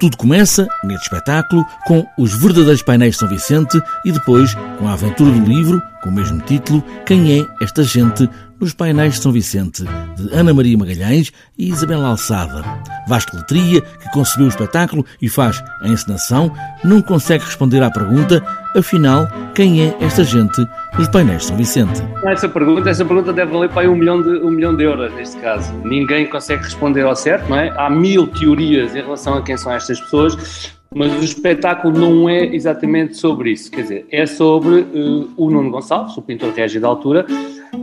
Tudo começa, neste espetáculo, com os verdadeiros painéis de São Vicente e depois com a aventura do livro, com o mesmo título, Quem é esta gente nos painéis de São Vicente, de Ana Maria Magalhães e Isabel Alçada. Vasco Letria, que concebeu o espetáculo e faz a encenação, não consegue responder à pergunta, afinal, quem é esta gente nos painéis de São Vicente? Essa pergunta, essa pergunta deve valer para um milhão, de, um milhão de euros, neste caso. Ninguém consegue responder ao certo, não é? Há mil teorias em relação a quem são estas pessoas, mas o espetáculo não é exatamente sobre isso. Quer dizer, é sobre uh, o Nuno Gonçalves, o pintor régio da altura,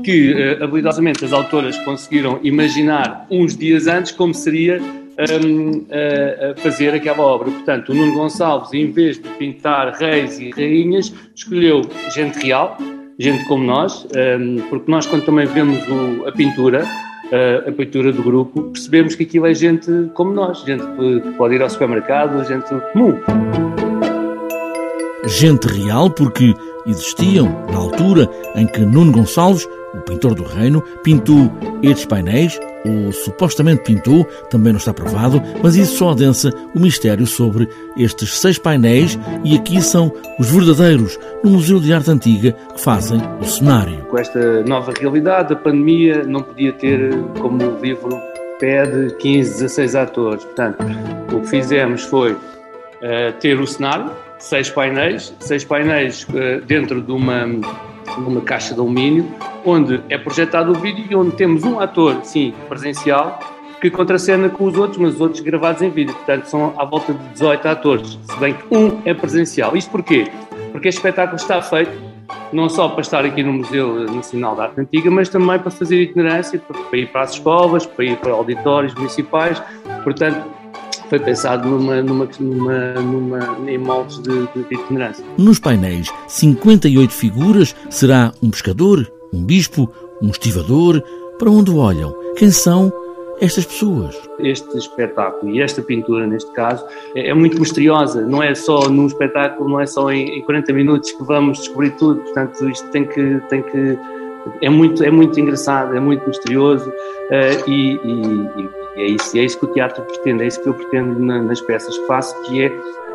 que uh, habilidosamente as autoras conseguiram imaginar uns dias antes como seria um, uh, fazer aquela obra. Portanto, o Nuno Gonçalves, em vez de pintar reis e rainhas, escolheu gente real, gente como nós, um, porque nós, quando também vemos o, a pintura, a pintura do grupo, percebemos que aquilo é gente como nós, gente que pode ir ao supermercado, gente comum. Gente real, porque existiam, na altura em que Nuno Gonçalves, o pintor do reino, pintou estes painéis, ou supostamente pintou, também não está provado, mas isso só adensa o mistério sobre estes seis painéis e aqui são os verdadeiros no Museu de Arte Antiga que fazem o cenário. Com esta nova realidade, a pandemia não podia ter, como o livro pede, 15, 16 atores. Portanto, o que fizemos foi uh, ter o cenário, seis painéis, seis painéis uh, dentro de uma numa caixa de alumínio, onde é projetado o vídeo e onde temos um ator, sim, presencial, que contracena com os outros, mas os outros gravados em vídeo. Portanto, são à volta de 18 atores, se bem que um é presencial. Isto porquê? Porque este espetáculo está feito não só para estar aqui no Museu Nacional de Arte Antiga, mas também para fazer itinerância, para ir para as escolas, para ir para auditórios municipais. Portanto, foi pensado numa, numa, numa, numa, em moldes de, de, itinerância. Nos painéis, 58 figuras, será um pescador, um bispo, um estivador. Para onde olham? Quem são estas pessoas? Este espetáculo e esta pintura, neste caso, é, é muito misteriosa. Não é só num espetáculo, não é só em, em 40 minutos que vamos descobrir tudo. Portanto, isto tem que, tem que é muito, é muito engraçado, é muito misterioso uh, e, e, e, é isso, é isso que o teatro pretende, é isso que eu pretendo na, nas peças que faço, que é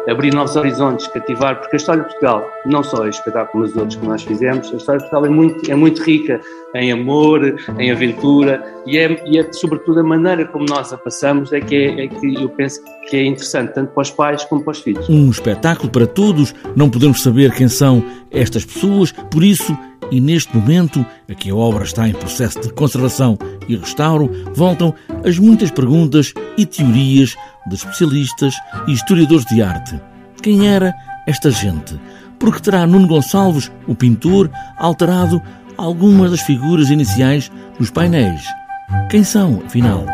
abrir novos horizontes, cativar, porque a história de Portugal, não só este espetáculo, mas os outros que nós fizemos, a história de Portugal é muito, é muito rica em amor, em aventura e é, e é sobretudo a maneira como nós a passamos é que, é, é que eu penso que é interessante, tanto para os pais como para os filhos. Um espetáculo para todos, não podemos saber quem são estas pessoas, por isso e neste momento, aqui a obra está em processo de conservação e restauro, voltam as muitas perguntas e teorias de especialistas e historiadores de arte. Quem era esta gente? Porque terá Nuno Gonçalves, o pintor, alterado algumas das figuras iniciais dos painéis? Quem são, afinal?